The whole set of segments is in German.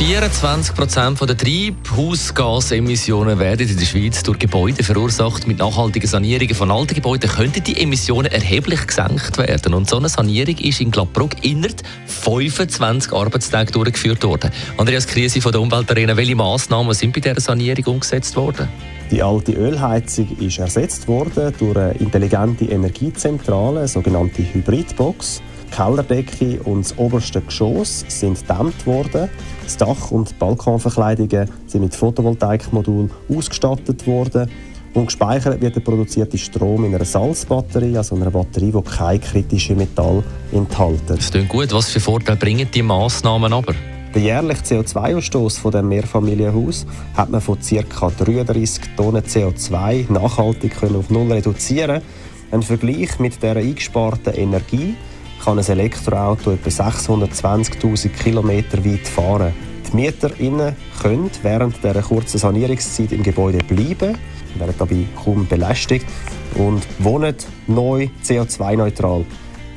24 Prozent der Treibhausgasemissionen werden in der Schweiz durch Gebäude verursacht. Mit nachhaltigen Sanierungen von alten Gebäuden könnten die Emissionen erheblich gesenkt werden. Und so eine Sanierung ist in Gladbruck innerhalb 25 Arbeitstage durchgeführt worden. Andreas Krise von der Umweltarena, welche Massnahmen sind bei dieser Sanierung umgesetzt worden? Die alte Ölheizung ist ersetzt worden durch eine intelligente Energiezentrale, sogenannte Hybridbox. Kellerdecke und das oberste Geschoss sind gedämmt worden. Das Dach und die Balkonverkleidungen sind mit Photovoltaikmodul ausgestattet worden. Und gespeichert wird der produzierte Strom in einer Salzbatterie, also einer Batterie, die kein kritisches Metall enthält. Das klingt gut. Was für Vorteile bringen die Massnahmen aber? Der jährliche CO2-Ausstoß von dem Mehrfamilienhaus hat man von ca. 33 Tonnen CO2 nachhaltig auf null reduzieren. Ein Vergleich mit der eingesparten Energie kann ein Elektroauto etwa 620.000 km weit fahren. Die MieterInnen können während dieser kurzen Sanierungszeit im Gebäude bleiben, werden dabei kaum belästigt und wohnen neu CO2-neutral.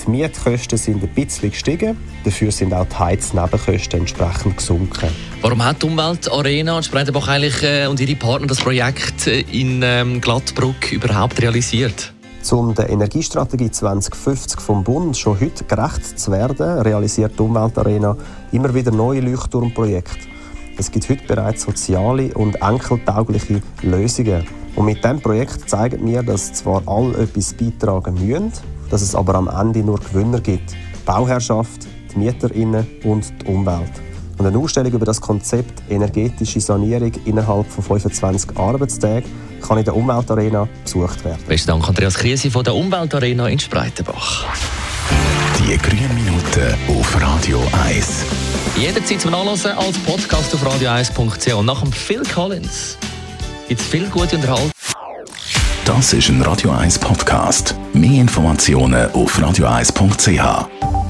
Die Mietkosten sind ein bisschen gestiegen, dafür sind auch die Heiznebenkosten entsprechend gesunken. Warum hat die Umweltarena und Spreitenbach eigentlich äh, und ihre Partner das Projekt äh, in ähm, überhaupt realisiert? Um der Energiestrategie 2050 vom Bund schon heute gerecht zu werden, realisiert die Umweltarena immer wieder neue Leuchtturmprojekte. Es gibt heute bereits soziale und enkeltaugliche Lösungen. Und mit diesem Projekt zeigen wir, dass zwar alle etwas beitragen müssen, dass es aber am Ende nur Gewinner gibt. Die Bauherrschaft, die MieterInnen und die Umwelt. Und eine Ausstellung über das Konzept energetische Sanierung innerhalb von 25 Arbeitstagen kann in der Umweltarena besucht werden. Besten Dank, Andreas Krise von der Umweltarena in Spreitenbach. Die grünen Minuten auf Radio 1. Jederzeit zum Nachlesen als Podcast auf radio1.ch. Und nach dem Phil Collins gibt es viel gute Unterhaltung. Das ist ein Radio 1 Podcast. Mehr Informationen auf radio1.ch.